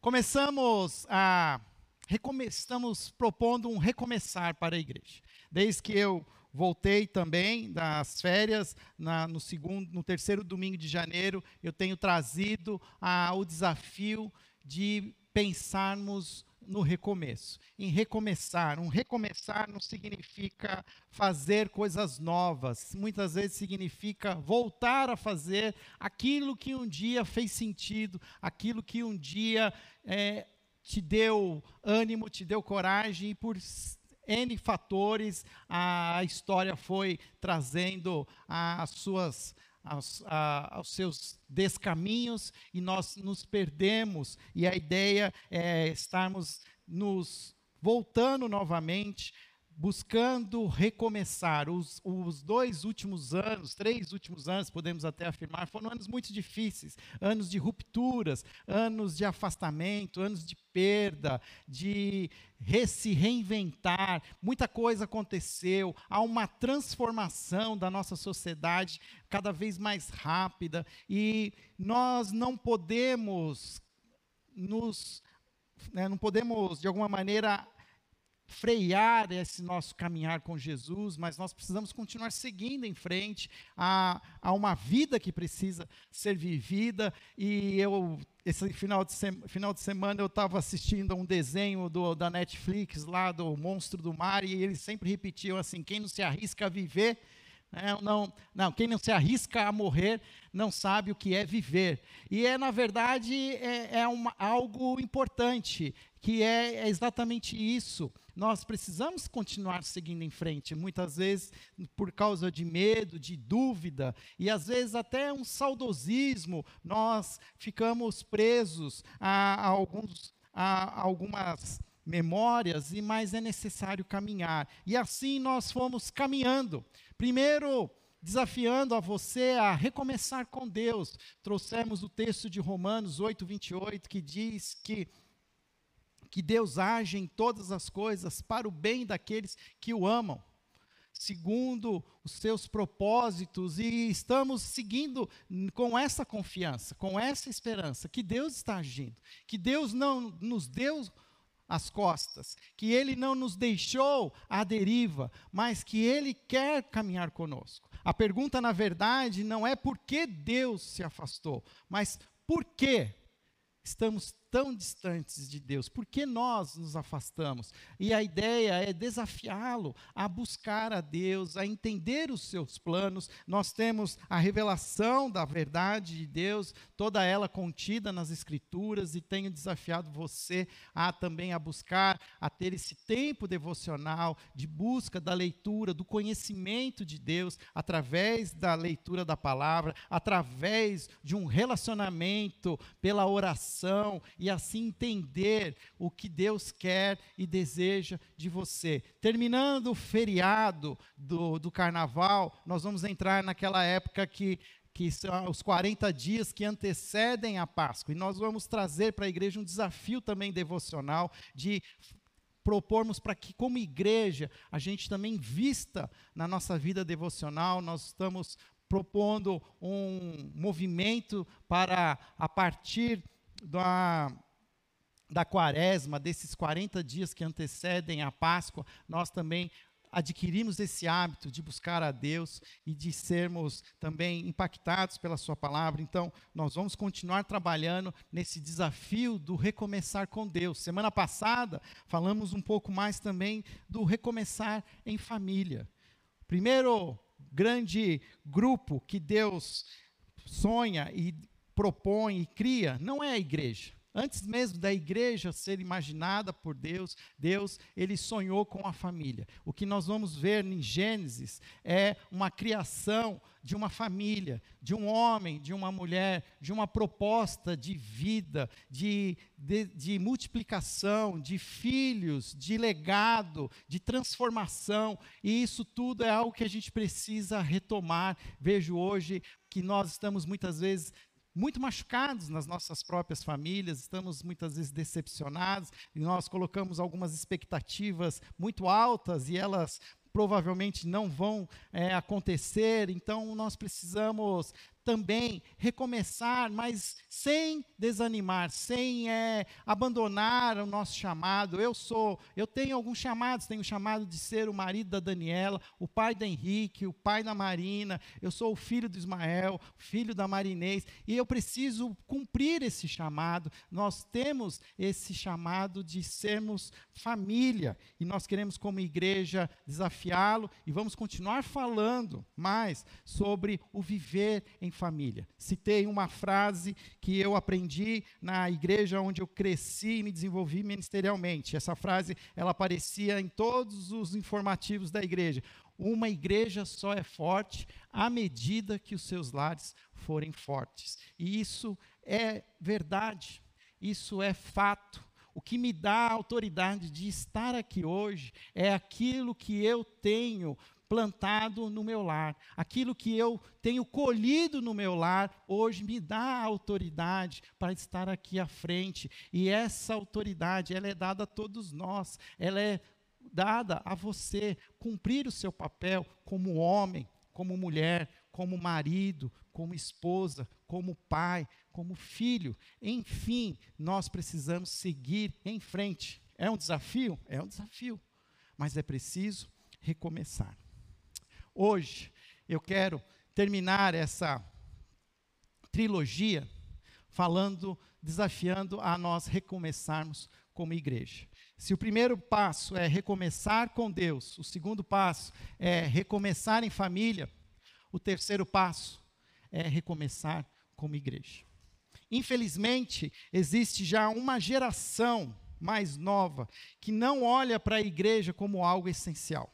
Começamos a. Estamos propondo um recomeçar para a igreja. Desde que eu voltei também das férias, na, no, segundo, no terceiro domingo de janeiro, eu tenho trazido a, o desafio de pensarmos no recomeço, em recomeçar. Um recomeçar não significa fazer coisas novas, muitas vezes significa voltar a fazer aquilo que um dia fez sentido, aquilo que um dia é, te deu ânimo, te deu coragem, e por N fatores a história foi trazendo as suas aos, a, aos seus descaminhos e nós nos perdemos. E a ideia é estarmos nos voltando novamente buscando recomeçar. Os, os, dois últimos anos, três últimos anos, podemos até afirmar, foram anos muito difíceis anos de rupturas, anos de afastamento, anos de perda, de re se reinventar. Muita coisa aconteceu, há uma transformação da nossa sociedade cada vez mais rápida e nós não podemos nos. Né, não podemos, de alguma maneira, frear esse nosso caminhar com Jesus, mas nós precisamos continuar seguindo em frente a, a uma vida que precisa ser vivida. E eu, esse final de, final de semana, eu estava assistindo a um desenho do, da Netflix lá do Monstro do Mar, e eles sempre repetiam assim: quem não se arrisca a viver. Não, não, não, quem não se arrisca a morrer não sabe o que é viver. E é, na verdade, é, é uma, algo importante, que é, é exatamente isso. Nós precisamos continuar seguindo em frente, muitas vezes por causa de medo, de dúvida e às vezes até um saudosismo, nós ficamos presos a, a alguns, a, a algumas memórias, e mais é necessário caminhar. E assim nós fomos caminhando. Primeiro, desafiando a você a recomeçar com Deus. Trouxemos o texto de Romanos 8, 28, que diz que que Deus age em todas as coisas para o bem daqueles que o amam, segundo os seus propósitos, e estamos seguindo com essa confiança, com essa esperança, que Deus está agindo, que Deus não nos deu as costas, que Ele não nos deixou à deriva, mas que Ele quer caminhar conosco. A pergunta, na verdade, não é por que Deus se afastou, mas por que estamos tão distantes de Deus? Por que nós nos afastamos? E a ideia é desafiá-lo a buscar a Deus, a entender os seus planos. Nós temos a revelação da verdade de Deus, toda ela contida nas Escrituras, e tenho desafiado você a também a buscar, a ter esse tempo devocional de busca da leitura, do conhecimento de Deus, através da leitura da palavra, através de um relacionamento pela oração e assim entender o que Deus quer e deseja de você. Terminando o feriado do, do carnaval, nós vamos entrar naquela época que que são os 40 dias que antecedem a Páscoa. E nós vamos trazer para a igreja um desafio também devocional de propormos para que, como igreja, a gente também vista na nossa vida devocional. Nós estamos propondo um movimento para, a partir da, da quaresma, desses 40 dias que antecedem a Páscoa, nós também adquirimos esse hábito de buscar a Deus e de sermos também impactados pela Sua palavra. Então, nós vamos continuar trabalhando nesse desafio do recomeçar com Deus. Semana passada, falamos um pouco mais também do recomeçar em família. Primeiro grande grupo que Deus sonha e propõe e cria não é a igreja. Antes mesmo da igreja ser imaginada por Deus, Deus, ele sonhou com a família. O que nós vamos ver em Gênesis é uma criação de uma família, de um homem, de uma mulher, de uma proposta de vida, de, de, de multiplicação, de filhos, de legado, de transformação. E isso tudo é algo que a gente precisa retomar. Vejo hoje que nós estamos muitas vezes muito machucados nas nossas próprias famílias, estamos muitas vezes decepcionados e nós colocamos algumas expectativas muito altas e elas provavelmente não vão é, acontecer, então nós precisamos também recomeçar, mas sem desanimar, sem é, abandonar o nosso chamado. Eu sou, eu tenho alguns chamados, tenho o chamado de ser o marido da Daniela, o pai da Henrique, o pai da Marina, eu sou o filho do Ismael, filho da Marinês, e eu preciso cumprir esse chamado. Nós temos esse chamado de sermos família, e nós queremos como igreja desafiá-lo e vamos continuar falando mais sobre o viver em família. Citei uma frase que eu aprendi na igreja onde eu cresci e me desenvolvi ministerialmente. Essa frase, ela aparecia em todos os informativos da igreja. Uma igreja só é forte à medida que os seus lares forem fortes. E isso é verdade. Isso é fato. O que me dá a autoridade de estar aqui hoje é aquilo que eu tenho plantado no meu lar. Aquilo que eu tenho colhido no meu lar, hoje me dá a autoridade para estar aqui à frente. E essa autoridade, ela é dada a todos nós. Ela é dada a você cumprir o seu papel como homem, como mulher, como marido, como esposa, como pai, como filho. Enfim, nós precisamos seguir em frente. É um desafio? É um desafio. Mas é preciso recomeçar. Hoje, eu quero terminar essa trilogia falando, desafiando a nós recomeçarmos como igreja. Se o primeiro passo é recomeçar com Deus, o segundo passo é recomeçar em família, o terceiro passo é recomeçar como igreja. Infelizmente, existe já uma geração mais nova que não olha para a igreja como algo essencial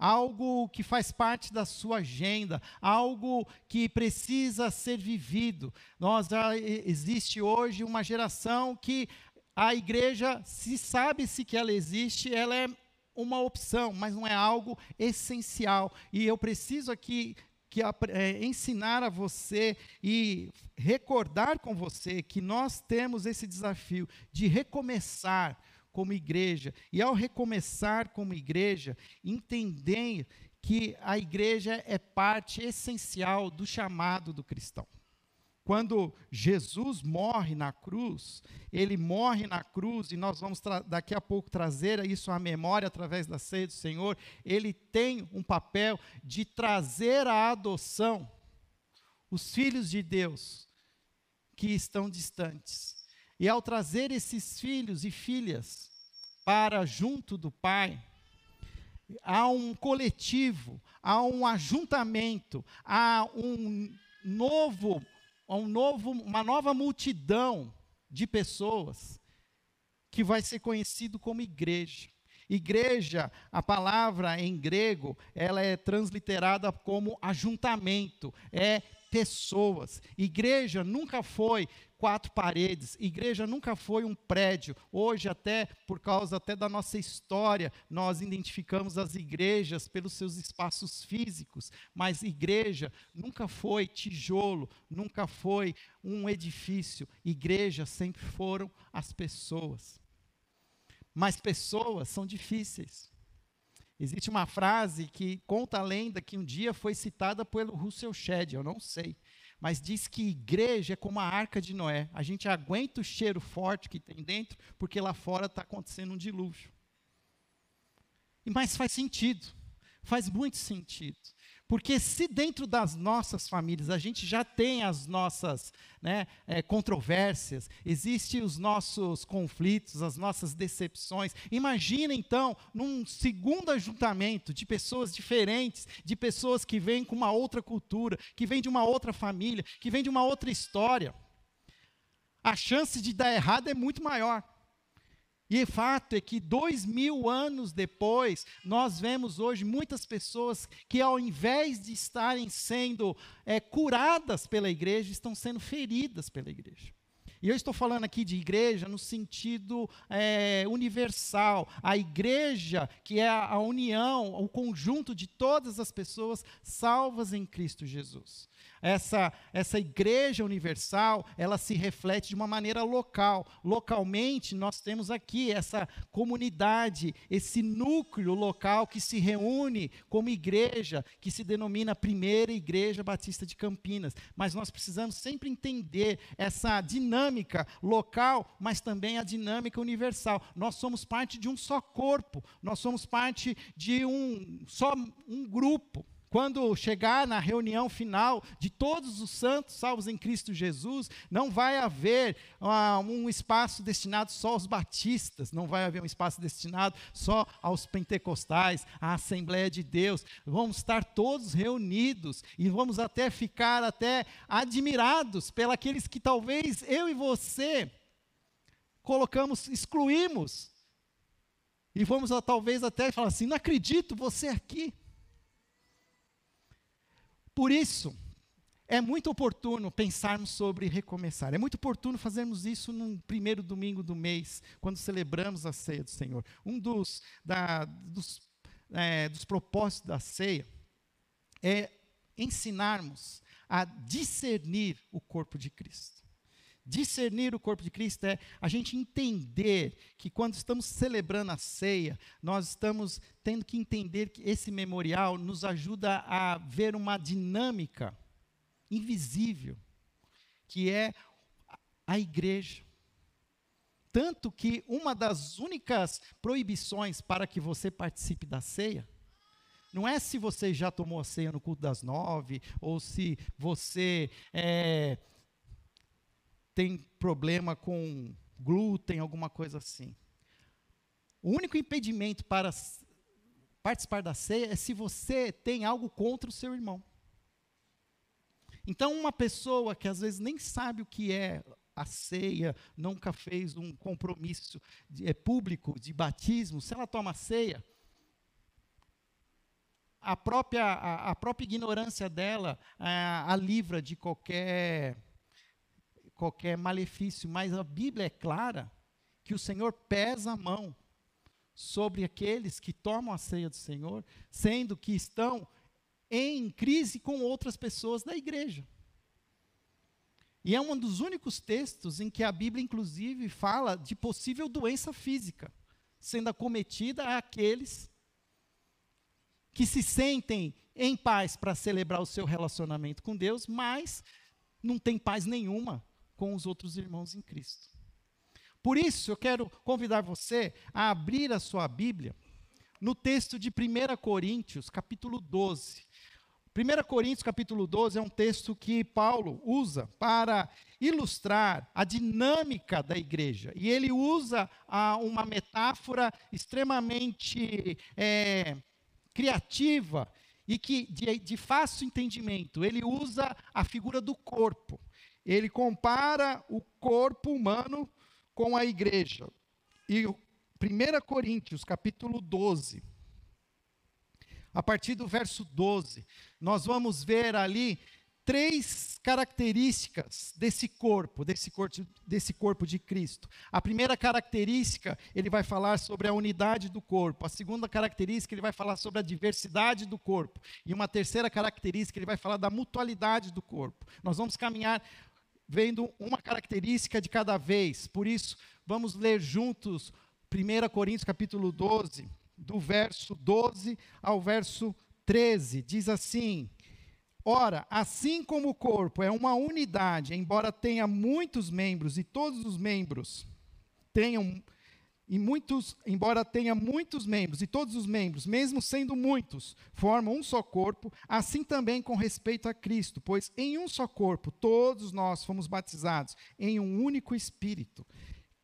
algo que faz parte da sua agenda, algo que precisa ser vivido. Nós já existe hoje uma geração que a igreja, se sabe-se que ela existe, ela é uma opção, mas não é algo essencial. E eu preciso aqui que é, ensinar a você e recordar com você que nós temos esse desafio de recomeçar como igreja. E ao recomeçar como igreja, entender que a igreja é parte essencial do chamado do cristão. Quando Jesus morre na cruz, ele morre na cruz, e nós vamos daqui a pouco trazer isso à memória através da ceia do Senhor. Ele tem um papel de trazer à adoção os filhos de Deus que estão distantes. E ao trazer esses filhos e filhas para junto do Pai, há um coletivo, há um ajuntamento, há um novo, um novo, uma nova multidão de pessoas que vai ser conhecido como igreja. Igreja, a palavra em grego, ela é transliterada como ajuntamento, é pessoas. Igreja nunca foi quatro paredes. Igreja nunca foi um prédio. Hoje até por causa até da nossa história, nós identificamos as igrejas pelos seus espaços físicos, mas igreja nunca foi tijolo, nunca foi um edifício. Igreja sempre foram as pessoas. Mas pessoas são difíceis. Existe uma frase que conta a lenda que um dia foi citada pelo Russell Shedd, eu não sei mas diz que igreja é como a arca de Noé. A gente aguenta o cheiro forte que tem dentro, porque lá fora está acontecendo um dilúvio. Mas faz sentido, faz muito sentido. Porque se dentro das nossas famílias a gente já tem as nossas né, é, controvérsias, existem os nossos conflitos, as nossas decepções, imagina então num segundo ajuntamento de pessoas diferentes, de pessoas que vêm com uma outra cultura, que vêm de uma outra família, que vêm de uma outra história. A chance de dar errado é muito maior. E fato é que dois mil anos depois, nós vemos hoje muitas pessoas que, ao invés de estarem sendo é, curadas pela igreja, estão sendo feridas pela igreja. E eu estou falando aqui de igreja no sentido é, universal. A igreja, que é a união, o conjunto de todas as pessoas salvas em Cristo Jesus. Essa, essa igreja universal, ela se reflete de uma maneira local. Localmente, nós temos aqui essa comunidade, esse núcleo local que se reúne como igreja, que se denomina Primeira Igreja Batista de Campinas. Mas nós precisamos sempre entender essa dinâmica local, mas também a dinâmica universal. Nós somos parte de um só corpo, nós somos parte de um só um grupo. Quando chegar na reunião final de todos os santos salvos em Cristo Jesus, não vai haver uh, um espaço destinado só aos batistas, não vai haver um espaço destinado só aos pentecostais, à Assembleia de Deus. Vamos estar todos reunidos e vamos até ficar até admirados pelos que talvez eu e você colocamos, excluímos. E vamos talvez até falar assim: não acredito, você aqui. Por isso, é muito oportuno pensarmos sobre recomeçar. É muito oportuno fazermos isso no primeiro domingo do mês, quando celebramos a ceia do Senhor. Um dos, da, dos, é, dos propósitos da ceia é ensinarmos a discernir o corpo de Cristo. Discernir o corpo de Cristo é a gente entender que quando estamos celebrando a ceia, nós estamos tendo que entender que esse memorial nos ajuda a ver uma dinâmica invisível, que é a igreja. Tanto que uma das únicas proibições para que você participe da ceia não é se você já tomou a ceia no culto das nove, ou se você é, tem problema com glúten, alguma coisa assim. O único impedimento para participar da ceia é se você tem algo contra o seu irmão. Então, uma pessoa que às vezes nem sabe o que é a ceia, nunca fez um compromisso de, é, público de batismo, se ela toma ceia, a própria, a, a própria ignorância dela a, a livra de qualquer qualquer malefício, mas a Bíblia é clara que o Senhor pesa a mão sobre aqueles que tomam a ceia do Senhor, sendo que estão em crise com outras pessoas da igreja. E é um dos únicos textos em que a Bíblia, inclusive, fala de possível doença física sendo acometida àqueles que se sentem em paz para celebrar o seu relacionamento com Deus, mas não tem paz nenhuma com os outros irmãos em Cristo. Por isso, eu quero convidar você a abrir a sua Bíblia no texto de 1 Coríntios, capítulo 12. 1 Coríntios, capítulo 12, é um texto que Paulo usa para ilustrar a dinâmica da igreja. E ele usa ah, uma metáfora extremamente é, criativa e que de, de fácil entendimento. Ele usa a figura do corpo ele compara o corpo humano com a igreja. E 1 Coríntios, capítulo 12, a partir do verso 12, nós vamos ver ali três características desse corpo, desse corpo, desse corpo de Cristo. A primeira característica, ele vai falar sobre a unidade do corpo. A segunda característica, ele vai falar sobre a diversidade do corpo. E uma terceira característica, ele vai falar da mutualidade do corpo. Nós vamos caminhar vendo uma característica de cada vez. Por isso, vamos ler juntos 1 Coríntios capítulo 12, do verso 12 ao verso 13. Diz assim: Ora, assim como o corpo é uma unidade, embora tenha muitos membros e todos os membros tenham e muitos, embora tenha muitos membros, e todos os membros, mesmo sendo muitos, formam um só corpo, assim também com respeito a Cristo, pois em um só corpo todos nós fomos batizados em um único espírito,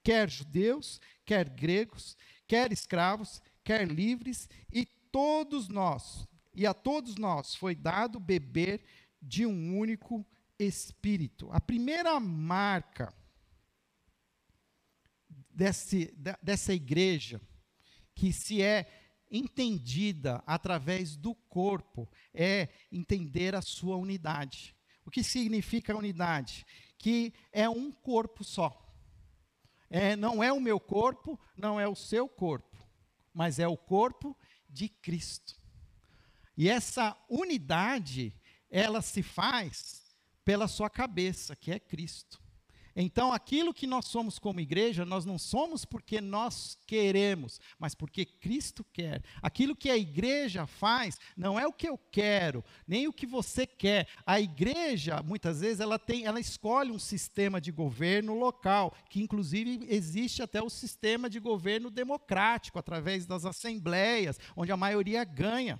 quer judeus, quer gregos, quer escravos, quer livres, e todos nós, e a todos nós foi dado beber de um único espírito. A primeira marca desse, dessa igreja, que se é entendida através do corpo, é entender a sua unidade. O que significa unidade? Que é um corpo só. É, não é o meu corpo, não é o seu corpo, mas é o corpo de Cristo. E essa unidade, ela se faz pela sua cabeça, que é Cristo. Então, aquilo que nós somos como igreja, nós não somos porque nós queremos, mas porque Cristo quer. Aquilo que a igreja faz não é o que eu quero, nem o que você quer. A igreja, muitas vezes, ela tem, ela escolhe um sistema de governo local, que inclusive existe até o sistema de governo democrático, através das assembleias, onde a maioria ganha.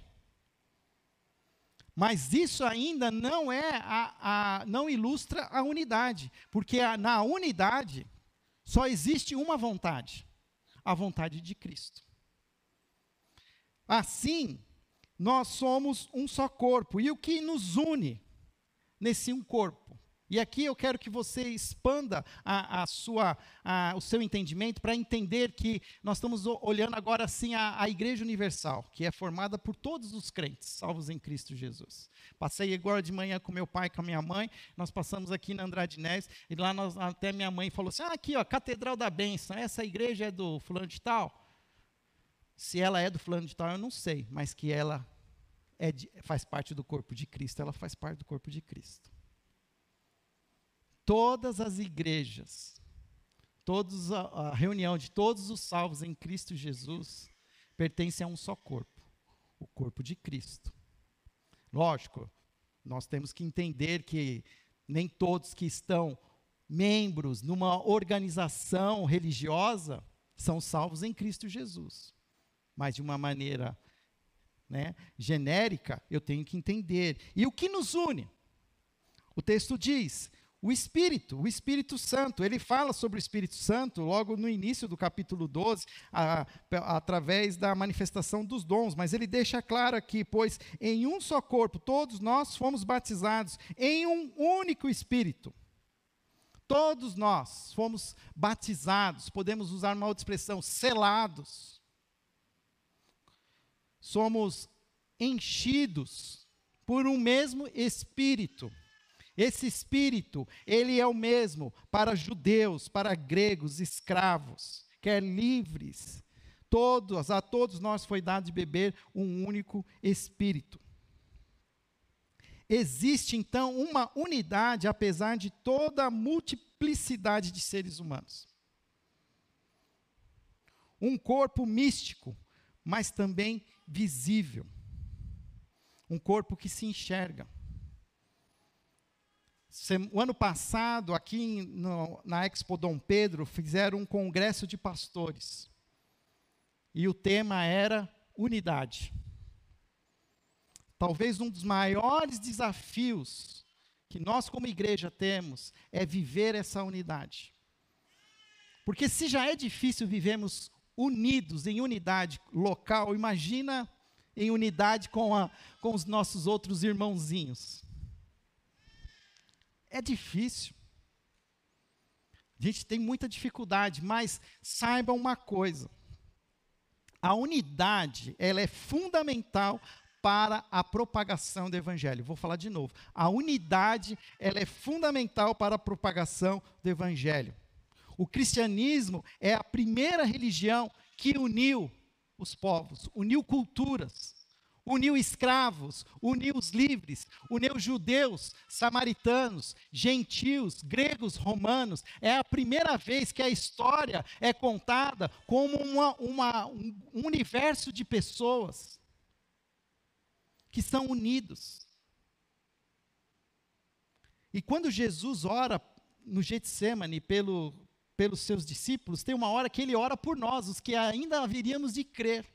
Mas isso ainda não é a, a não ilustra a unidade, porque a, na unidade só existe uma vontade, a vontade de Cristo. Assim, nós somos um só corpo, e o que nos une nesse um corpo? E aqui eu quero que você expanda a, a sua, a, o seu entendimento para entender que nós estamos olhando agora assim a, a, Igreja Universal, que é formada por todos os crentes, salvos em Cristo Jesus. Passei agora de manhã com meu pai e com a minha mãe, nós passamos aqui na Andrade Neves, e lá nós, até minha mãe falou assim, ah, aqui ó, Catedral da Bênção, essa igreja é do fulano de tal? Se ela é do fulano de tal, eu não sei, mas que ela é de, faz parte do corpo de Cristo, ela faz parte do corpo de Cristo todas as igrejas, todos a, a, reunião de todos os salvos em Cristo Jesus pertence a um só corpo, o corpo de Cristo. Lógico, nós temos que entender que nem todos que estão membros numa organização religiosa são salvos em Cristo Jesus. Mas de uma maneira né, genérica, eu tenho que entender. E o que nos une? O texto diz: o Espírito, o Espírito Santo. Ele fala sobre o Espírito Santo logo no início do capítulo 12, a, a, através da manifestação dos dons, mas ele deixa claro aqui: pois em um só corpo todos nós fomos batizados, em um único Espírito. Todos nós fomos batizados, podemos usar uma outra expressão, selados. Somos enchidos por um mesmo Espírito. Esse espírito, ele é o mesmo para judeus, para gregos, escravos, quer livres. Todos, a todos nós foi dado de beber um único espírito. Existe então uma unidade apesar de toda a multiplicidade de seres humanos. Um corpo místico, mas também visível. Um corpo que se enxerga o ano passado, aqui no, na Expo Dom Pedro, fizeram um congresso de pastores. E o tema era unidade. Talvez um dos maiores desafios que nós, como igreja, temos é viver essa unidade. Porque se já é difícil vivermos unidos, em unidade local, imagina em unidade com, a, com os nossos outros irmãozinhos. É difícil. A gente tem muita dificuldade, mas saiba uma coisa. A unidade, ela é fundamental para a propagação do evangelho. Vou falar de novo. A unidade, ela é fundamental para a propagação do evangelho. O cristianismo é a primeira religião que uniu os povos, uniu culturas uniu escravos, uniu os livres, uniu judeus, samaritanos, gentios, gregos, romanos. É a primeira vez que a história é contada como uma, uma, um universo de pessoas que são unidos. E quando Jesus ora no Getsemane pelo, pelos seus discípulos, tem uma hora que ele ora por nós, os que ainda haveríamos de crer.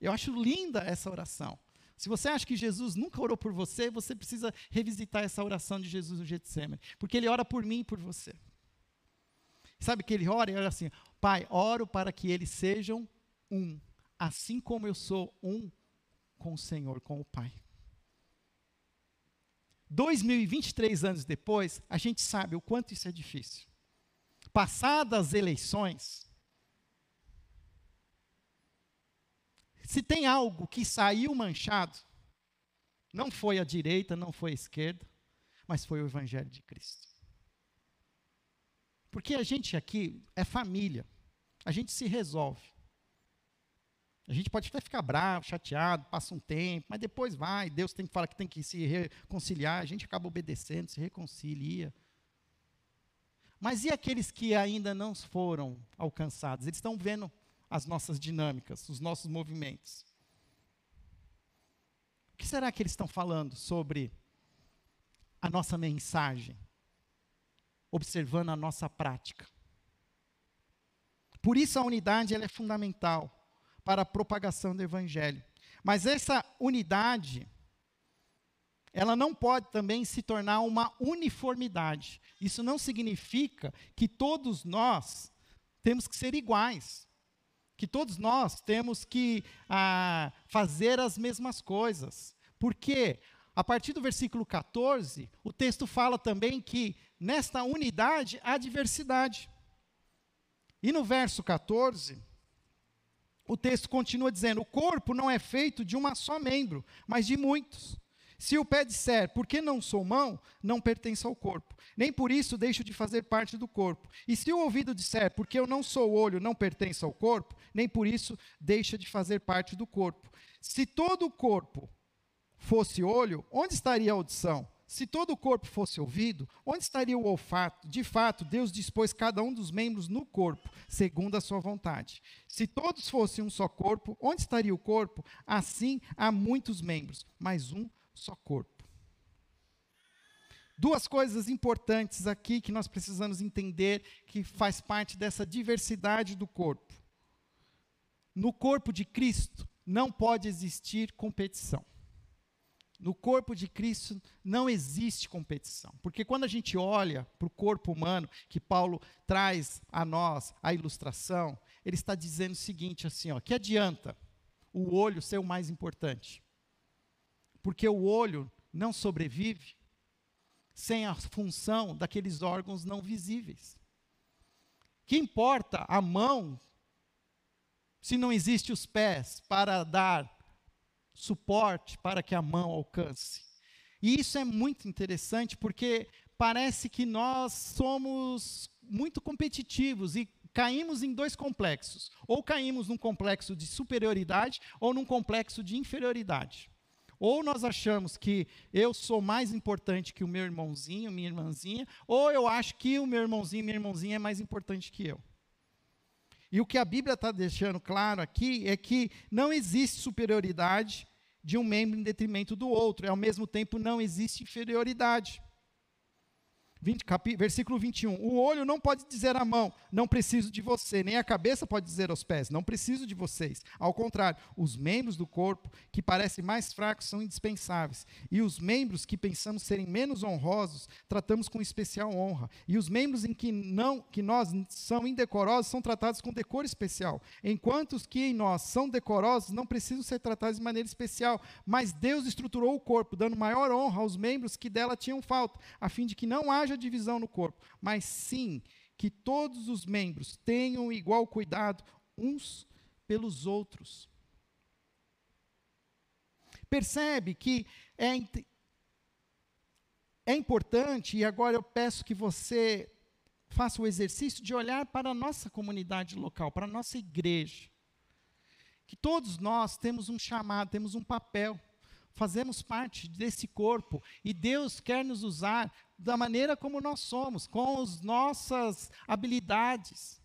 Eu acho linda essa oração. Se você acha que Jesus nunca orou por você, você precisa revisitar essa oração de Jesus no Getsemane, porque ele ora por mim e por você. Sabe que ele ora e ora assim: Pai, oro para que eles sejam um, assim como eu sou um com o Senhor, com o Pai. 2023 anos depois, a gente sabe o quanto isso é difícil. Passadas as eleições, Se tem algo que saiu manchado, não foi a direita, não foi a esquerda, mas foi o Evangelho de Cristo. Porque a gente aqui é família, a gente se resolve. A gente pode até ficar bravo, chateado, passa um tempo, mas depois vai, Deus tem que falar que tem que se reconciliar, a gente acaba obedecendo, se reconcilia. Mas e aqueles que ainda não foram alcançados? Eles estão vendo as nossas dinâmicas, os nossos movimentos. O que será que eles estão falando sobre a nossa mensagem? Observando a nossa prática. Por isso a unidade ela é fundamental para a propagação do evangelho. Mas essa unidade ela não pode também se tornar uma uniformidade. Isso não significa que todos nós temos que ser iguais, que todos nós temos que ah, fazer as mesmas coisas. Porque a partir do versículo 14, o texto fala também que nesta unidade há diversidade. E no verso 14, o texto continua dizendo: o corpo não é feito de uma só membro, mas de muitos. Se o pé disser, porque não sou mão, não pertence ao corpo. Nem por isso deixo de fazer parte do corpo. E se o ouvido disser, porque eu não sou olho, não pertence ao corpo, nem por isso deixa de fazer parte do corpo. Se todo o corpo fosse olho, onde estaria a audição? Se todo o corpo fosse ouvido, onde estaria o olfato? De fato, Deus dispôs cada um dos membros no corpo, segundo a sua vontade. Se todos fossem um só corpo, onde estaria o corpo? Assim há muitos membros, mas um só corpo. Duas coisas importantes aqui que nós precisamos entender que faz parte dessa diversidade do corpo. No corpo de Cristo não pode existir competição. No corpo de Cristo não existe competição. Porque quando a gente olha para o corpo humano, que Paulo traz a nós a ilustração, ele está dizendo o seguinte assim, ó, que adianta o olho ser o mais importante? Porque o olho não sobrevive sem a função daqueles órgãos não visíveis. Que importa a mão se não existe os pés para dar suporte para que a mão alcance? E isso é muito interessante porque parece que nós somos muito competitivos e caímos em dois complexos. Ou caímos num complexo de superioridade ou num complexo de inferioridade. Ou nós achamos que eu sou mais importante que o meu irmãozinho, minha irmãzinha, ou eu acho que o meu irmãozinho, minha irmãzinha é mais importante que eu. E o que a Bíblia está deixando claro aqui é que não existe superioridade de um membro em detrimento do outro, e ao mesmo tempo não existe inferioridade. 20, capi, versículo 21. O olho não pode dizer à mão, não preciso de você, nem a cabeça pode dizer aos pés, não preciso de vocês. Ao contrário, os membros do corpo que parecem mais fracos são indispensáveis. E os membros que pensamos serem menos honrosos, tratamos com especial honra. E os membros em que não que nós são indecorosos são tratados com decoro especial. Enquanto os que em nós são decorosos não precisam ser tratados de maneira especial, mas Deus estruturou o corpo, dando maior honra aos membros que dela tinham falta, a fim de que não haja haja divisão no corpo, mas sim que todos os membros tenham igual cuidado uns pelos outros. Percebe que é, é importante, e agora eu peço que você faça o exercício de olhar para a nossa comunidade local, para a nossa igreja. Que todos nós temos um chamado, temos um papel fazemos parte desse corpo e Deus quer nos usar da maneira como nós somos, com as nossas habilidades,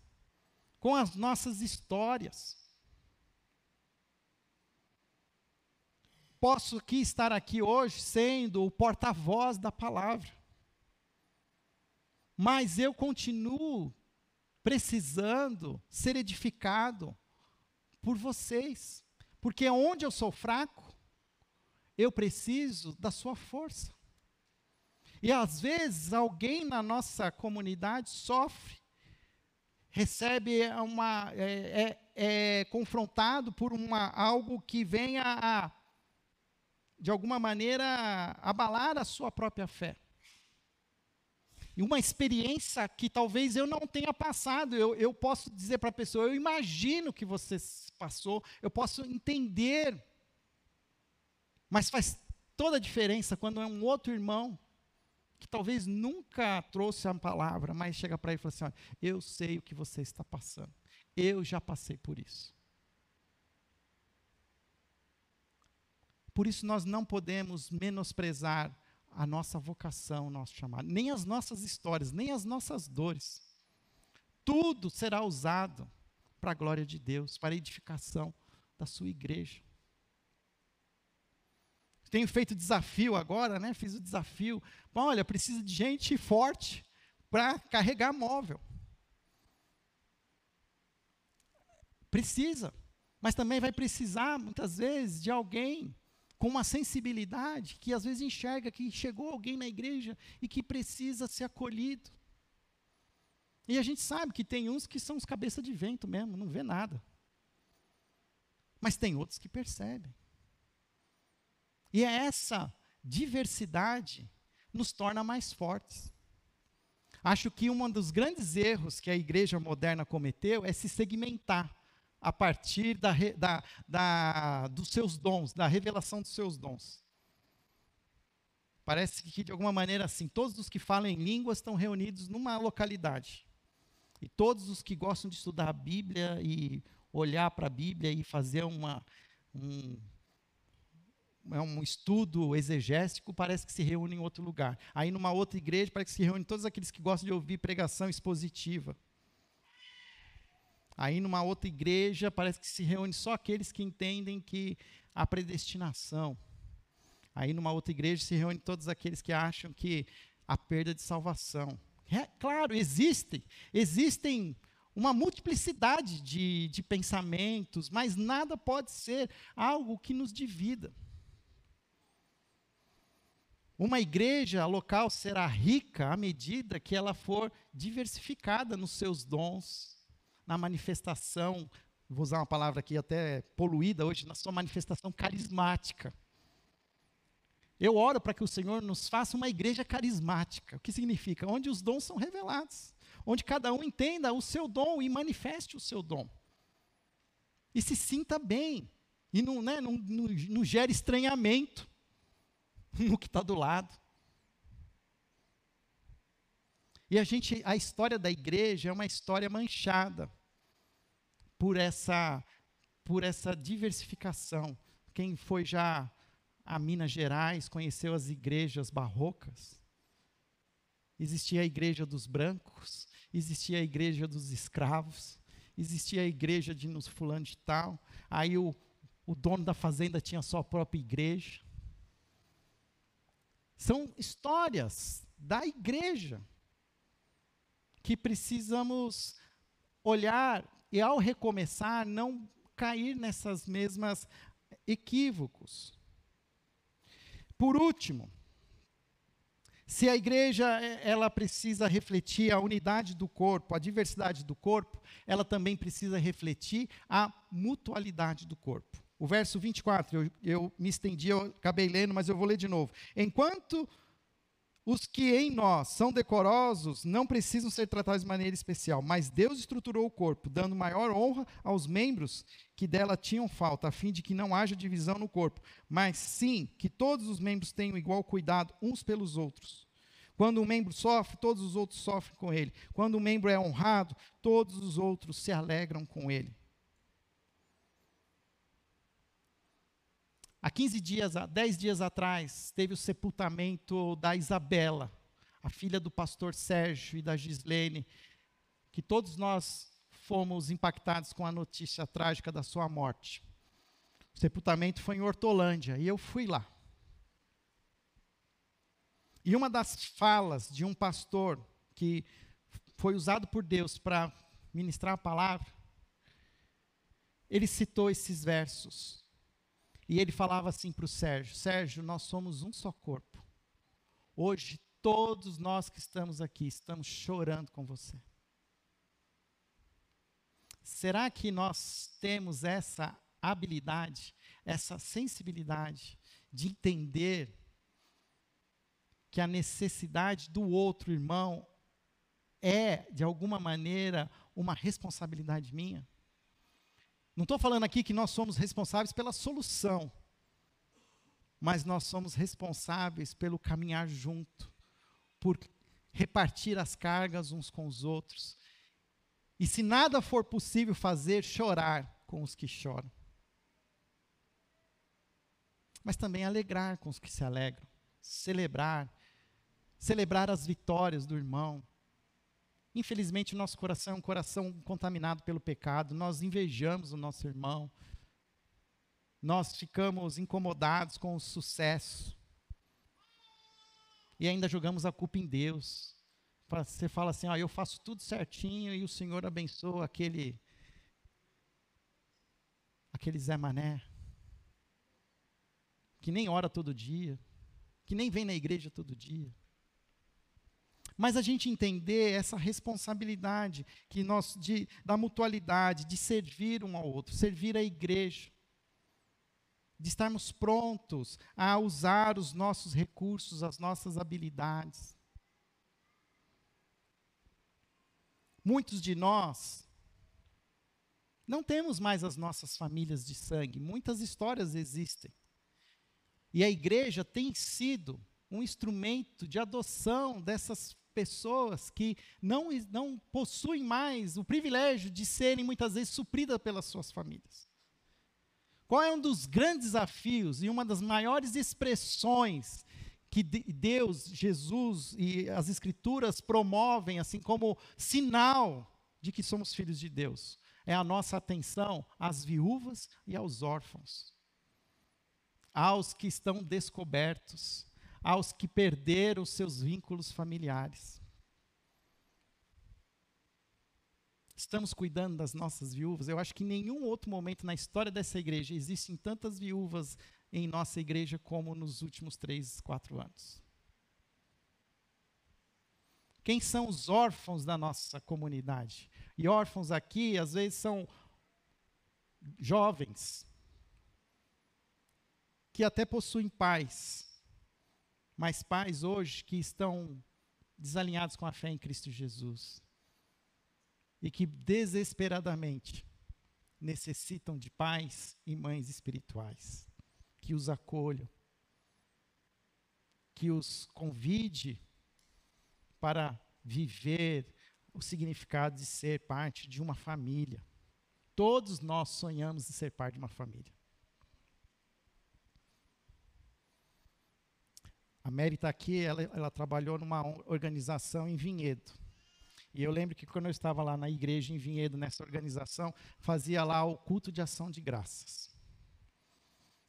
com as nossas histórias. Posso aqui estar aqui hoje sendo o porta-voz da palavra. Mas eu continuo precisando ser edificado por vocês. Porque onde eu sou fraco, eu preciso da sua força. E às vezes alguém na nossa comunidade sofre, recebe uma, é, é, é confrontado por uma, algo que venha a, de alguma maneira, abalar a sua própria fé. E uma experiência que talvez eu não tenha passado, eu, eu posso dizer para a pessoa, eu imagino que você passou, eu posso entender mas faz toda a diferença quando é um outro irmão que talvez nunca trouxe a palavra, mas chega para ele e fala assim: olha, eu sei o que você está passando. Eu já passei por isso. Por isso nós não podemos menosprezar a nossa vocação, o nosso chamado, nem as nossas histórias, nem as nossas dores. Tudo será usado para a glória de Deus, para a edificação da sua igreja. Tenho feito desafio agora, né? Fiz o desafio. Bom, olha, precisa de gente forte para carregar móvel. Precisa. Mas também vai precisar, muitas vezes, de alguém com uma sensibilidade que às vezes enxerga que chegou alguém na igreja e que precisa ser acolhido. E a gente sabe que tem uns que são os cabeça de vento mesmo, não vê nada. Mas tem outros que percebem. E é essa diversidade nos torna mais fortes. Acho que um dos grandes erros que a igreja moderna cometeu é se segmentar a partir da, da, da, dos seus dons, da revelação dos seus dons. Parece que, de alguma maneira, assim, todos os que falam em línguas estão reunidos numa localidade. E todos os que gostam de estudar a Bíblia e olhar para a Bíblia e fazer uma, um, é um estudo exegético, parece que se reúne em outro lugar. Aí, numa outra igreja, parece que se reúne todos aqueles que gostam de ouvir pregação expositiva. Aí, numa outra igreja, parece que se reúne só aqueles que entendem que a predestinação. Aí, numa outra igreja, se reúne todos aqueles que acham que a perda de salvação. É, claro, existem, existem uma multiplicidade de, de pensamentos, mas nada pode ser algo que nos divida. Uma igreja local será rica à medida que ela for diversificada nos seus dons, na manifestação, vou usar uma palavra aqui até poluída hoje, na sua manifestação carismática. Eu oro para que o Senhor nos faça uma igreja carismática. O que significa? Onde os dons são revelados. Onde cada um entenda o seu dom e manifeste o seu dom. E se sinta bem. E não, né, não, não, não gere estranhamento no que está do lado. E a gente, a história da igreja é uma história manchada por essa, por essa diversificação. Quem foi já a Minas Gerais conheceu as igrejas barrocas. Existia a igreja dos brancos, existia a igreja dos escravos, existia a igreja de nos fulano de tal. Aí o, o dono da fazenda tinha sua própria igreja. São histórias da igreja que precisamos olhar e ao recomeçar, não cair nessas mesmas equívocos. Por último, se a igreja ela precisa refletir a unidade do corpo, a diversidade do corpo, ela também precisa refletir a mutualidade do corpo. O verso 24, eu, eu me estendi, eu acabei lendo, mas eu vou ler de novo. Enquanto os que em nós são decorosos não precisam ser tratados de maneira especial, mas Deus estruturou o corpo, dando maior honra aos membros que dela tinham falta, a fim de que não haja divisão no corpo, mas sim que todos os membros tenham igual cuidado uns pelos outros. Quando um membro sofre, todos os outros sofrem com ele. Quando um membro é honrado, todos os outros se alegram com ele. Há 15 dias, há 10 dias atrás, teve o sepultamento da Isabela, a filha do pastor Sérgio e da Gislene, que todos nós fomos impactados com a notícia trágica da sua morte. O sepultamento foi em Hortolândia e eu fui lá. E uma das falas de um pastor que foi usado por Deus para ministrar a palavra, ele citou esses versos. E ele falava assim para o Sérgio: Sérgio, nós somos um só corpo. Hoje, todos nós que estamos aqui estamos chorando com você. Será que nós temos essa habilidade, essa sensibilidade de entender que a necessidade do outro irmão é, de alguma maneira, uma responsabilidade minha? Não estou falando aqui que nós somos responsáveis pela solução, mas nós somos responsáveis pelo caminhar junto, por repartir as cargas uns com os outros. E se nada for possível fazer, chorar com os que choram. mas também alegrar com os que se alegram, celebrar, celebrar as vitórias do irmão. Infelizmente, o nosso coração é um coração contaminado pelo pecado, nós invejamos o nosso irmão, nós ficamos incomodados com o sucesso, e ainda jogamos a culpa em Deus. Você fala assim: ó, eu faço tudo certinho e o Senhor abençoa aquele aquele Zé Mané que nem ora todo dia, que nem vem na igreja todo dia. Mas a gente entender essa responsabilidade que nós de, da mutualidade, de servir um ao outro, servir a igreja, de estarmos prontos a usar os nossos recursos, as nossas habilidades. Muitos de nós não temos mais as nossas famílias de sangue, muitas histórias existem. E a igreja tem sido um instrumento de adoção dessas pessoas que não, não possuem mais o privilégio de serem muitas vezes supridas pelas suas famílias. Qual é um dos grandes desafios e uma das maiores expressões que Deus, Jesus e as Escrituras promovem, assim como sinal de que somos filhos de Deus? É a nossa atenção às viúvas e aos órfãos aos que estão descobertos, aos que perderam seus vínculos familiares. Estamos cuidando das nossas viúvas. Eu acho que em nenhum outro momento na história dessa igreja existem tantas viúvas em nossa igreja como nos últimos três, quatro anos. Quem são os órfãos da nossa comunidade? E órfãos aqui, às vezes, são jovens, que até possuem pais, mas pais hoje que estão desalinhados com a fé em Cristo Jesus e que desesperadamente necessitam de pais e mães espirituais que os acolham, que os convide para viver o significado de ser parte de uma família. Todos nós sonhamos em ser parte de uma família. A Mary está aqui, ela, ela trabalhou numa organização em Vinhedo. E eu lembro que quando eu estava lá na igreja em Vinhedo, nessa organização, fazia lá o culto de ação de graças.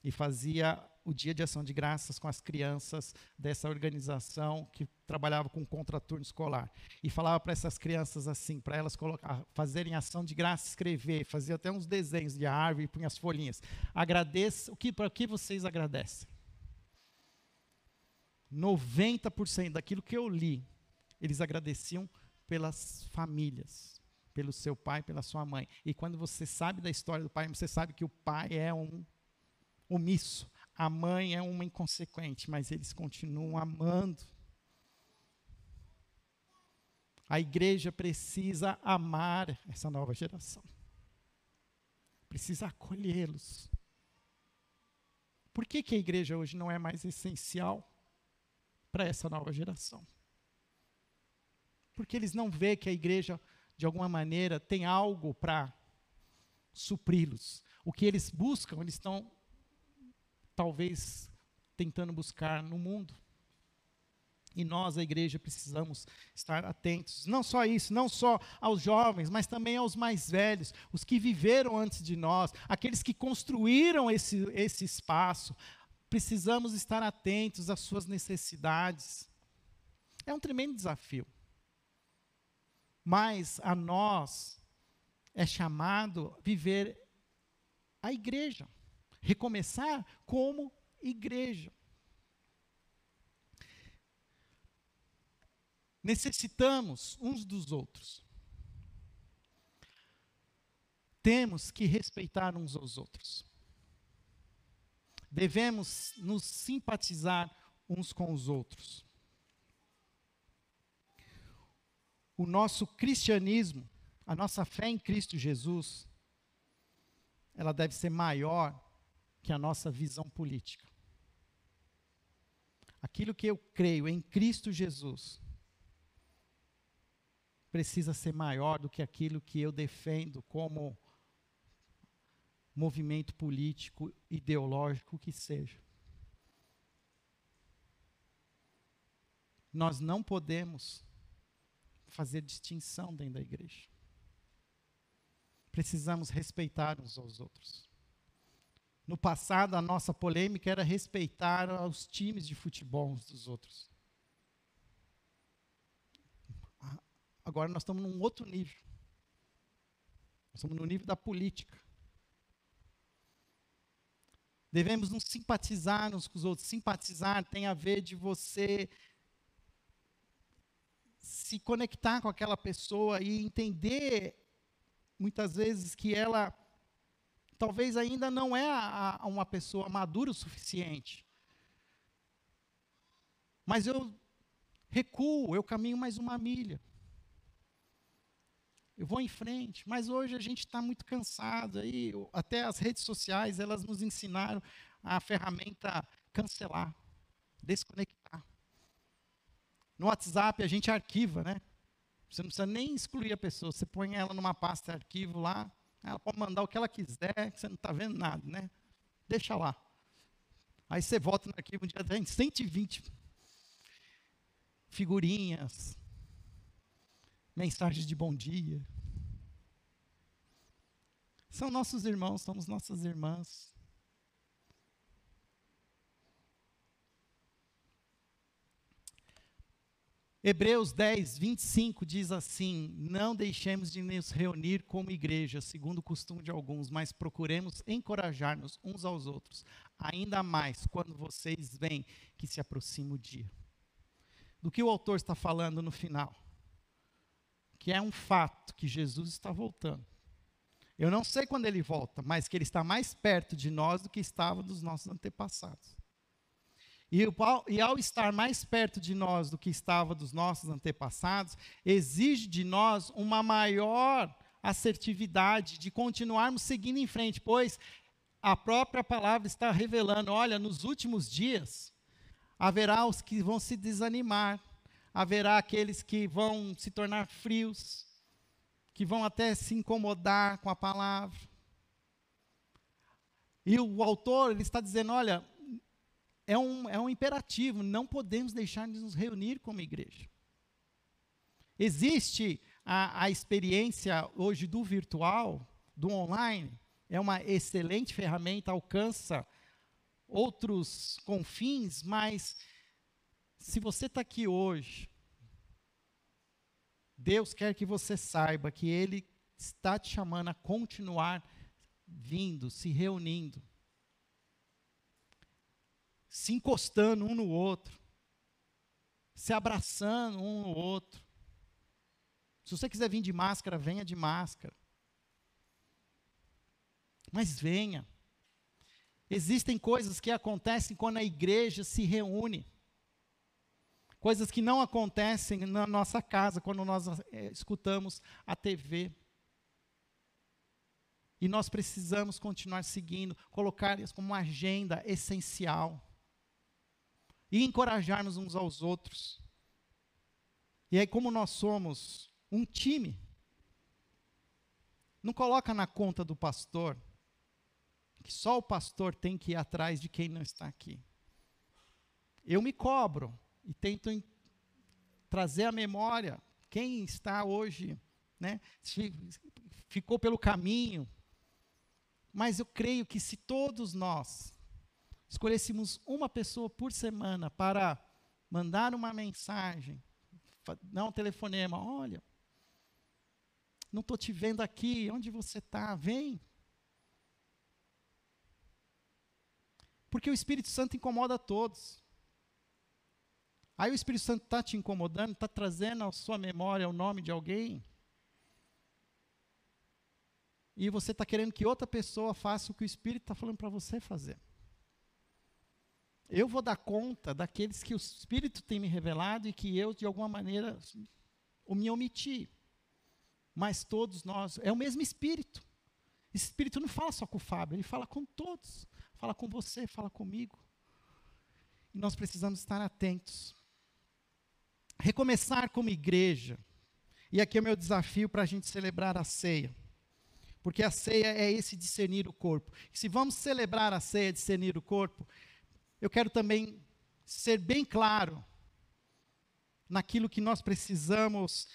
E fazia o dia de ação de graças com as crianças dessa organização que trabalhava com contraturno escolar. E falava para essas crianças assim, para elas colocar, fazerem ação de graça, escrever, fazia até uns desenhos de árvore, punha as folhinhas. Agradeça, o que, para que vocês agradecem? 90% daquilo que eu li, eles agradeciam pelas famílias, pelo seu pai, pela sua mãe. E quando você sabe da história do pai, você sabe que o pai é um omisso, a mãe é uma inconsequente, mas eles continuam amando. A igreja precisa amar essa nova geração. Precisa acolhê-los. Por que, que a igreja hoje não é mais essencial? Para essa nova geração. Porque eles não veem que a igreja, de alguma maneira, tem algo para supri-los. O que eles buscam, eles estão, talvez, tentando buscar no mundo. E nós, a igreja, precisamos estar atentos. Não só isso, não só aos jovens, mas também aos mais velhos, os que viveram antes de nós, aqueles que construíram esse, esse espaço, precisamos estar atentos às suas necessidades. É um tremendo desafio. Mas a nós é chamado viver a igreja, recomeçar como igreja. Necessitamos uns dos outros. Temos que respeitar uns aos outros devemos nos simpatizar uns com os outros. O nosso cristianismo, a nossa fé em Cristo Jesus, ela deve ser maior que a nossa visão política. Aquilo que eu creio em Cristo Jesus precisa ser maior do que aquilo que eu defendo como movimento político, ideológico que seja. Nós não podemos fazer distinção dentro da igreja. Precisamos respeitar uns aos outros. No passado, a nossa polêmica era respeitar os times de futebol uns dos outros. Agora nós estamos num outro nível. Nós estamos no nível da política. Devemos nos simpatizar uns com os outros. Simpatizar tem a ver de você se conectar com aquela pessoa e entender, muitas vezes, que ela talvez ainda não é a, a uma pessoa madura o suficiente. Mas eu recuo, eu caminho mais uma milha. Eu vou em frente, mas hoje a gente está muito cansado. Aí, até as redes sociais, elas nos ensinaram a ferramenta cancelar, desconectar. No WhatsApp a gente arquiva, né? Você não precisa nem excluir a pessoa, você põe ela numa pasta arquivo lá, ela pode mandar o que ela quiser, que você não está vendo nada, né? Deixa lá. Aí você volta no arquivo, um dia tem 120 figurinhas, mensagens de bom dia. São nossos irmãos, somos nossas irmãs. Hebreus 10, 25 diz assim: Não deixemos de nos reunir como igreja, segundo o costume de alguns, mas procuremos encorajar-nos uns aos outros, ainda mais quando vocês veem que se aproxima o dia. Do que o autor está falando no final? Que é um fato que Jesus está voltando. Eu não sei quando ele volta, mas que ele está mais perto de nós do que estava dos nossos antepassados. E, e ao estar mais perto de nós do que estava dos nossos antepassados, exige de nós uma maior assertividade de continuarmos seguindo em frente, pois a própria palavra está revelando: olha, nos últimos dias haverá os que vão se desanimar, haverá aqueles que vão se tornar frios, que vão até se incomodar com a palavra. E o autor ele está dizendo: olha, é um, é um imperativo, não podemos deixar de nos reunir como igreja. Existe a, a experiência hoje do virtual, do online, é uma excelente ferramenta, alcança outros confins, mas se você está aqui hoje, Deus quer que você saiba que Ele está te chamando a continuar vindo, se reunindo se encostando um no outro, se abraçando um no outro. Se você quiser vir de máscara, venha de máscara. Mas venha. Existem coisas que acontecem quando a igreja se reúne. Coisas que não acontecem na nossa casa, quando nós é, escutamos a TV. E nós precisamos continuar seguindo, colocar isso como uma agenda essencial e encorajarmos uns aos outros. E aí, como nós somos um time, não coloca na conta do pastor que só o pastor tem que ir atrás de quem não está aqui. Eu me cobro e tento trazer à memória quem está hoje, né, ficou pelo caminho. Mas eu creio que se todos nós escolhêssemos uma pessoa por semana para mandar uma mensagem, dar um telefonema, olha, não estou te vendo aqui, onde você está? Vem. Porque o Espírito Santo incomoda todos. Aí o Espírito Santo está te incomodando, está trazendo à sua memória o nome de alguém. E você está querendo que outra pessoa faça o que o Espírito está falando para você fazer. Eu vou dar conta daqueles que o Espírito tem me revelado e que eu, de alguma maneira, me omiti. Mas todos nós, é o mesmo Espírito. Esse Espírito não fala só com o Fábio, ele fala com todos. Fala com você, fala comigo. E nós precisamos estar atentos. Recomeçar como igreja. E aqui é o meu desafio para a gente celebrar a ceia. Porque a ceia é esse discernir o corpo. Se vamos celebrar a ceia, discernir o corpo, eu quero também ser bem claro naquilo que nós precisamos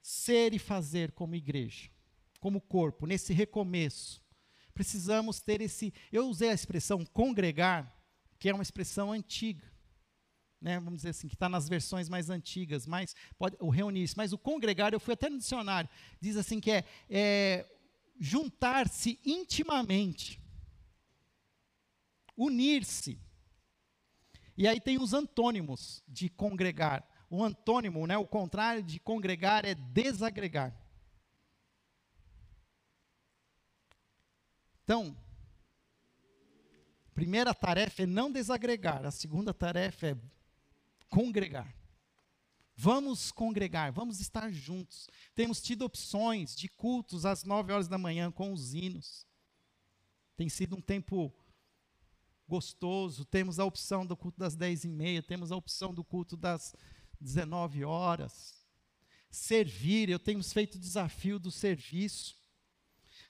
ser e fazer como igreja, como corpo, nesse recomeço. Precisamos ter esse. Eu usei a expressão congregar, que é uma expressão antiga. Né, vamos dizer assim, que está nas versões mais antigas, mas pode, o reunir-se, mas o congregar, eu fui até no dicionário, diz assim que é, é juntar-se intimamente, unir-se. E aí tem os antônimos de congregar. O antônimo, né, o contrário de congregar é desagregar. Então, primeira tarefa é não desagregar, a segunda tarefa é congregar. Vamos congregar, vamos estar juntos. Temos tido opções de cultos às nove horas da manhã com os hinos. Tem sido um tempo gostoso. Temos a opção do culto das dez e meia, temos a opção do culto das 19 horas. Servir, eu tenho feito o desafio do serviço.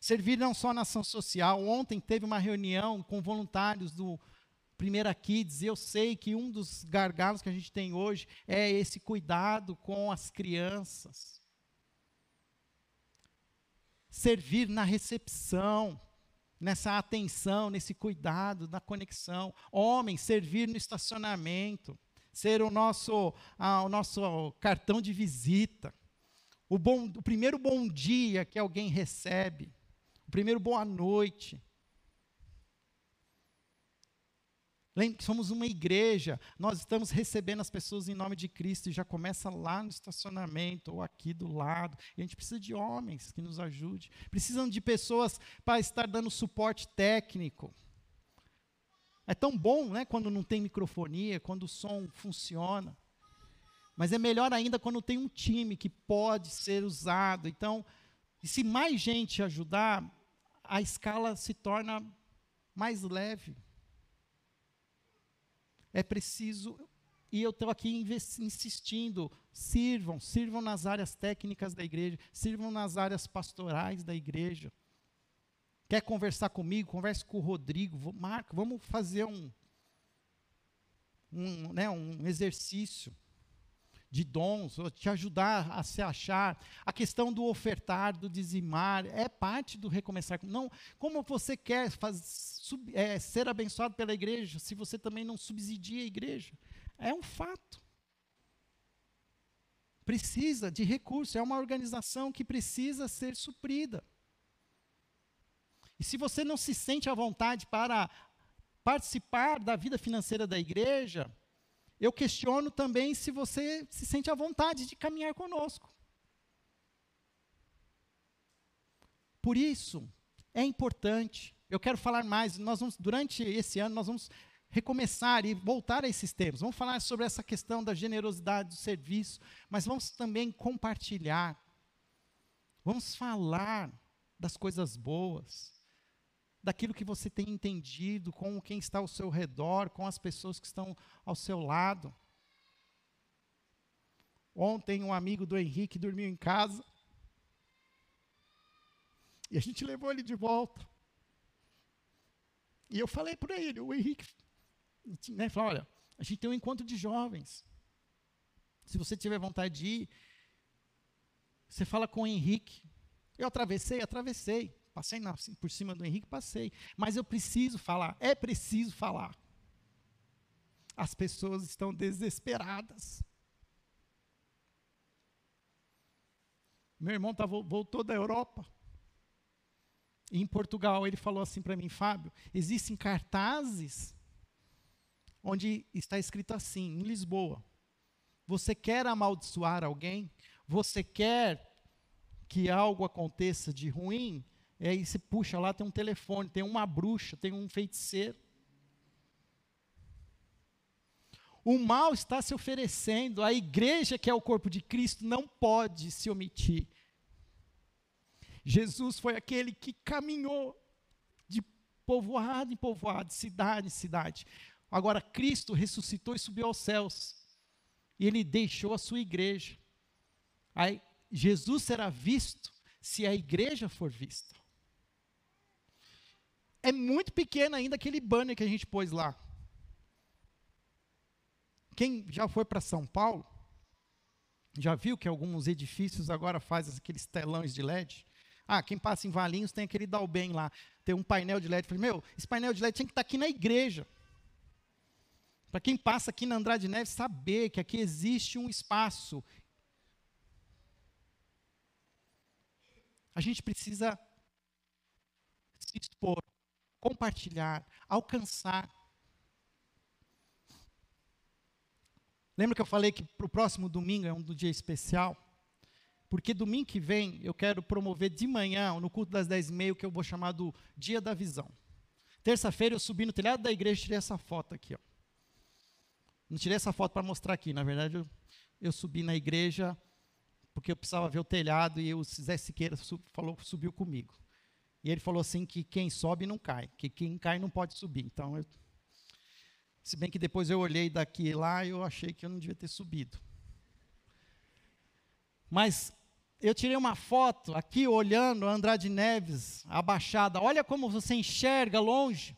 Servir não só na ação social. Ontem teve uma reunião com voluntários do Primeira Kids, eu sei que um dos gargalos que a gente tem hoje é esse cuidado com as crianças. Servir na recepção, nessa atenção, nesse cuidado, na conexão. Homem, servir no estacionamento ser o nosso, ah, o nosso cartão de visita. O, bom, o primeiro bom dia que alguém recebe. O primeiro boa noite. Lembre somos uma igreja, nós estamos recebendo as pessoas em nome de Cristo e já começa lá no estacionamento ou aqui do lado. E a gente precisa de homens que nos ajudem. Precisam de pessoas para estar dando suporte técnico. É tão bom, né, quando não tem microfonia, quando o som funciona. Mas é melhor ainda quando tem um time que pode ser usado. Então, e se mais gente ajudar, a escala se torna mais leve. É preciso, e eu estou aqui insistindo, sirvam, sirvam nas áreas técnicas da igreja, sirvam nas áreas pastorais da igreja. Quer conversar comigo? Converse com o Rodrigo. Marco, vamos fazer um, um, né, um exercício de dons, te ajudar a se achar. A questão do ofertar, do dizimar, é parte do recomeçar. Não, como você quer faz, sub, é, ser abençoado pela igreja se você também não subsidia a igreja? É um fato. Precisa de recurso, é uma organização que precisa ser suprida. E se você não se sente à vontade para participar da vida financeira da igreja, eu questiono também se você se sente à vontade de caminhar conosco. Por isso, é importante. Eu quero falar mais. Nós vamos, durante esse ano, nós vamos recomeçar e voltar a esses temas. Vamos falar sobre essa questão da generosidade do serviço, mas vamos também compartilhar. Vamos falar das coisas boas daquilo que você tem entendido com quem está ao seu redor, com as pessoas que estão ao seu lado. Ontem, um amigo do Henrique dormiu em casa. E a gente levou ele de volta. E eu falei para ele, o Henrique, né, falou, olha, a gente tem um encontro de jovens. Se você tiver vontade de ir, você fala com o Henrique. Eu atravessei, atravessei. Passei na, por cima do Henrique, passei. Mas eu preciso falar, é preciso falar. As pessoas estão desesperadas. Meu irmão tá, voltou da Europa. Em Portugal, ele falou assim para mim, Fábio, existem cartazes onde está escrito assim, em Lisboa: Você quer amaldiçoar alguém? Você quer que algo aconteça de ruim? E aí você puxa lá, tem um telefone, tem uma bruxa, tem um feiticeiro. O mal está se oferecendo, a igreja, que é o corpo de Cristo, não pode se omitir. Jesus foi aquele que caminhou de povoado em povoado, cidade em cidade. Agora, Cristo ressuscitou e subiu aos céus. E ele deixou a sua igreja. Aí, Jesus será visto se a igreja for vista é muito pequeno ainda aquele banner que a gente pôs lá. Quem já foi para São Paulo, Já viu que alguns edifícios agora fazem aqueles telões de LED? Ah, quem passa em Valinhos tem aquele Dalben lá, tem um painel de LED. Falei, meu, esse painel de LED tinha que estar tá aqui na igreja. Para quem passa aqui na Andrade Neves saber que aqui existe um espaço. A gente precisa se expor, compartilhar, alcançar. Lembra que eu falei que para o próximo domingo é um dia especial? Porque domingo que vem eu quero promover de manhã, no culto das dez e meia, o que eu vou chamar do Dia da Visão. Terça-feira eu subi no telhado da igreja e tirei essa foto aqui. Ó. Não tirei essa foto para mostrar aqui, na verdade eu, eu, subi na igreja porque eu precisava ver o telhado e o Zé Siqueira sub, falou, subiu comigo. E ele falou assim que quem sobe não cai, que quem cai não pode subir. Então eu, se bem que depois eu olhei daqui lá e eu achei que eu não devia ter subido. Mas eu tirei uma foto aqui olhando Andrade Neves abaixada. Olha como você enxerga longe.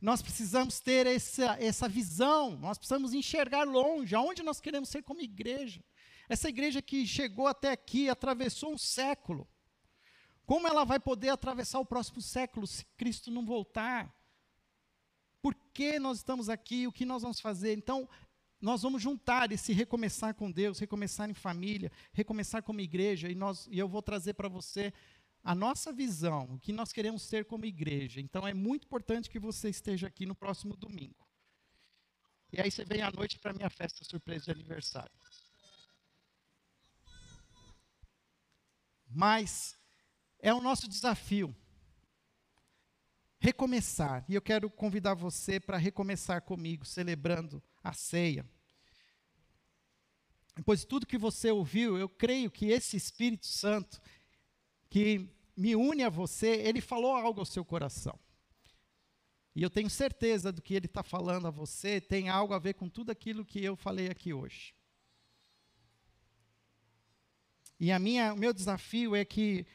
Nós precisamos ter essa, essa visão, nós precisamos enxergar longe, aonde nós queremos ser como igreja. Essa igreja que chegou até aqui, atravessou um século. Como ela vai poder atravessar o próximo século se Cristo não voltar? por que nós estamos aqui, o que nós vamos fazer. Então, nós vamos juntar esse recomeçar com Deus, recomeçar em família, recomeçar como igreja, e, nós, e eu vou trazer para você a nossa visão, o que nós queremos ser como igreja. Então, é muito importante que você esteja aqui no próximo domingo. E aí você vem à noite para a minha festa surpresa de aniversário. Mas é o nosso desafio recomeçar. E eu quero convidar você para recomeçar comigo, celebrando a ceia. Pois tudo que você ouviu, eu creio que esse Espírito Santo que me une a você, ele falou algo ao seu coração. E eu tenho certeza do que ele está falando a você tem algo a ver com tudo aquilo que eu falei aqui hoje. E a minha, o meu desafio é que,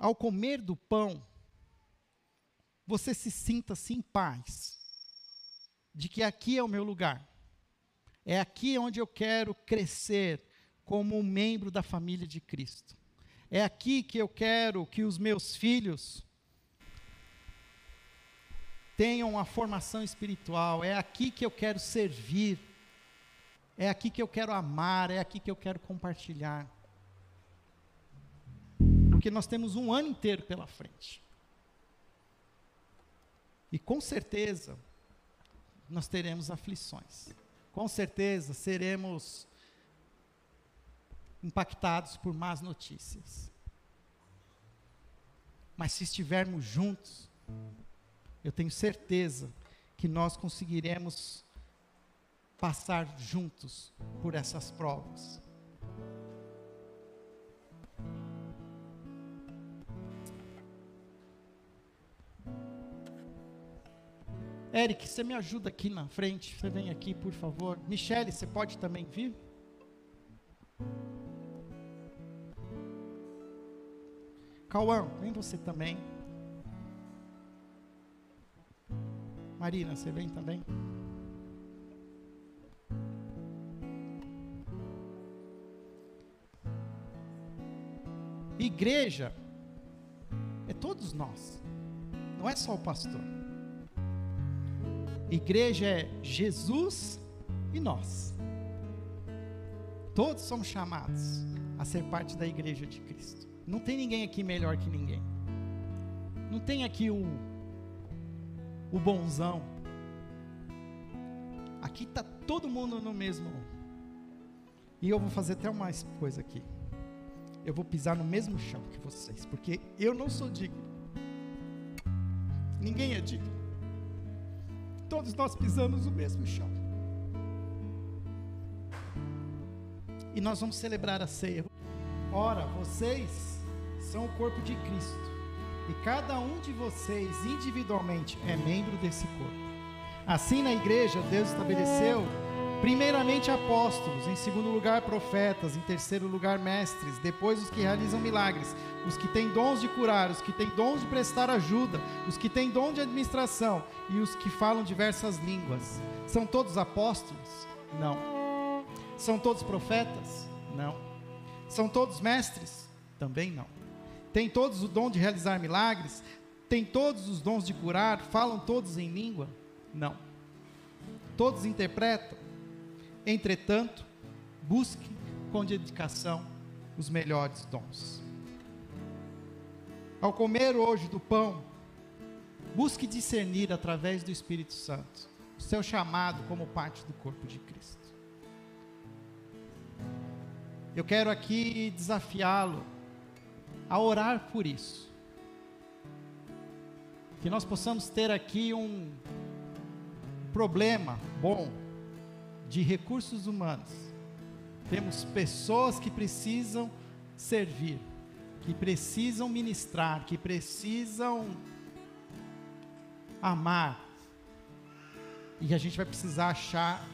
ao comer do pão, você se sinta assim em paz, de que aqui é o meu lugar, é aqui onde eu quero crescer como um membro da família de Cristo, é aqui que eu quero que os meus filhos tenham uma formação espiritual, é aqui que eu quero servir, é aqui que eu quero amar, é aqui que eu quero compartilhar. Porque nós temos um ano inteiro pela frente. E com certeza nós teremos aflições. Com certeza seremos impactados por más notícias. Mas se estivermos juntos, eu tenho certeza que nós conseguiremos passar juntos por essas provas. Eric, você me ajuda aqui na frente? Você vem aqui, por favor. Michele, você pode também vir? Cauã, vem você também. Marina, você vem também? Igreja é todos nós, não é só o pastor. Igreja é Jesus e nós. Todos somos chamados a ser parte da igreja de Cristo. Não tem ninguém aqui melhor que ninguém. Não tem aqui o, o bonzão. Aqui está todo mundo no mesmo. E eu vou fazer até mais coisa aqui. Eu vou pisar no mesmo chão que vocês, porque eu não sou digno. Ninguém é digno. Todos nós pisamos o mesmo chão. E nós vamos celebrar a ceia. Ora, vocês são o corpo de Cristo. E cada um de vocês, individualmente, é membro desse corpo. Assim, na igreja, Deus estabeleceu Primeiramente apóstolos, em segundo lugar profetas, em terceiro lugar mestres, depois os que realizam milagres, os que têm dons de curar, os que têm dons de prestar ajuda, os que têm dom de administração e os que falam diversas línguas. São todos apóstolos? Não. São todos profetas? Não. São todos mestres? Também não. Tem todos o dom de realizar milagres? Tem todos os dons de curar? Falam todos em língua? Não. Todos interpretam? Entretanto, busque com dedicação os melhores dons. Ao comer hoje do pão, busque discernir através do Espírito Santo o seu chamado como parte do corpo de Cristo. Eu quero aqui desafiá-lo a orar por isso. Que nós possamos ter aqui um problema bom de recursos humanos. Temos pessoas que precisam servir, que precisam ministrar, que precisam amar. E a gente vai precisar achar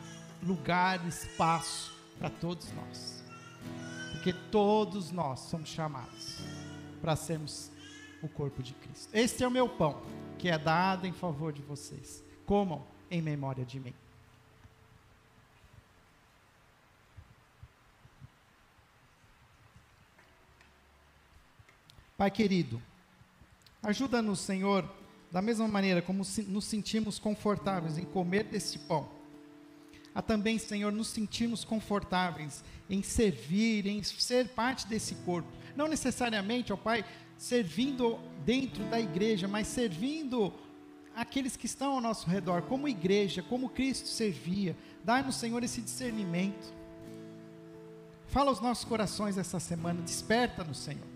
lugar, espaço para todos nós. Porque todos nós somos chamados para sermos o corpo de Cristo. Este é o meu pão, que é dado em favor de vocês. Comam em memória de mim. Pai querido, ajuda-nos, Senhor, da mesma maneira como nos sentimos confortáveis em comer desse pão a também, Senhor, nos sentirmos confortáveis em servir, em ser parte desse corpo. Não necessariamente, ó Pai, servindo dentro da igreja, mas servindo aqueles que estão ao nosso redor, como igreja, como Cristo servia. Dá-nos, Senhor, esse discernimento. Fala aos nossos corações essa semana, desperta-nos, Senhor.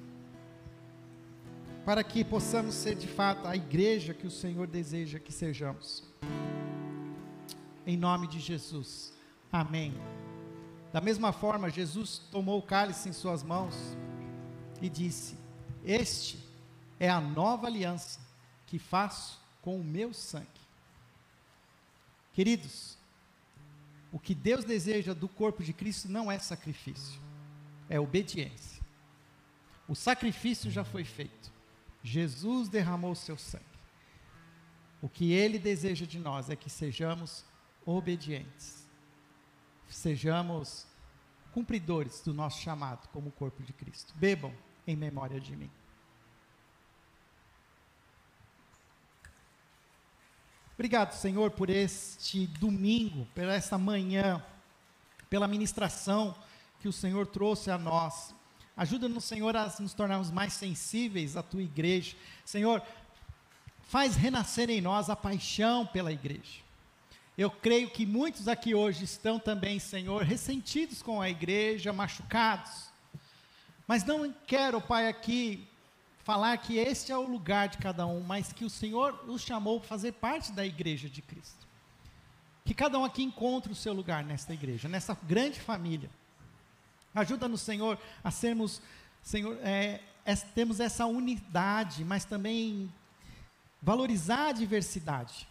Para que possamos ser de fato a igreja que o Senhor deseja que sejamos em nome de Jesus. Amém. Da mesma forma, Jesus tomou o cálice em suas mãos e disse: Este é a nova aliança que faço com o meu sangue. Queridos, o que Deus deseja do corpo de Cristo não é sacrifício, é obediência. O sacrifício já foi feito. Jesus derramou seu sangue. O que ele deseja de nós é que sejamos obedientes. Sejamos cumpridores do nosso chamado como corpo de Cristo. Bebam em memória de mim. Obrigado, Senhor, por este domingo, por esta manhã, pela ministração que o Senhor trouxe a nós. Ajuda-nos, Senhor, a nos tornarmos mais sensíveis à tua igreja. Senhor, faz renascer em nós a paixão pela igreja. Eu creio que muitos aqui hoje estão também, Senhor, ressentidos com a igreja, machucados. Mas não quero, Pai, aqui falar que este é o lugar de cada um, mas que o Senhor os chamou para fazer parte da igreja de Cristo. Que cada um aqui encontre o seu lugar nesta igreja, nessa grande família. Ajuda-nos, Senhor, a sermos, Senhor, é, é, temos essa unidade, mas também valorizar a diversidade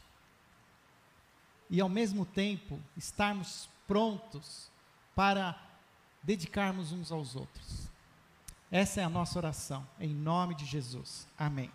e ao mesmo tempo estarmos prontos para dedicarmos uns aos outros. Essa é a nossa oração, em nome de Jesus. Amém.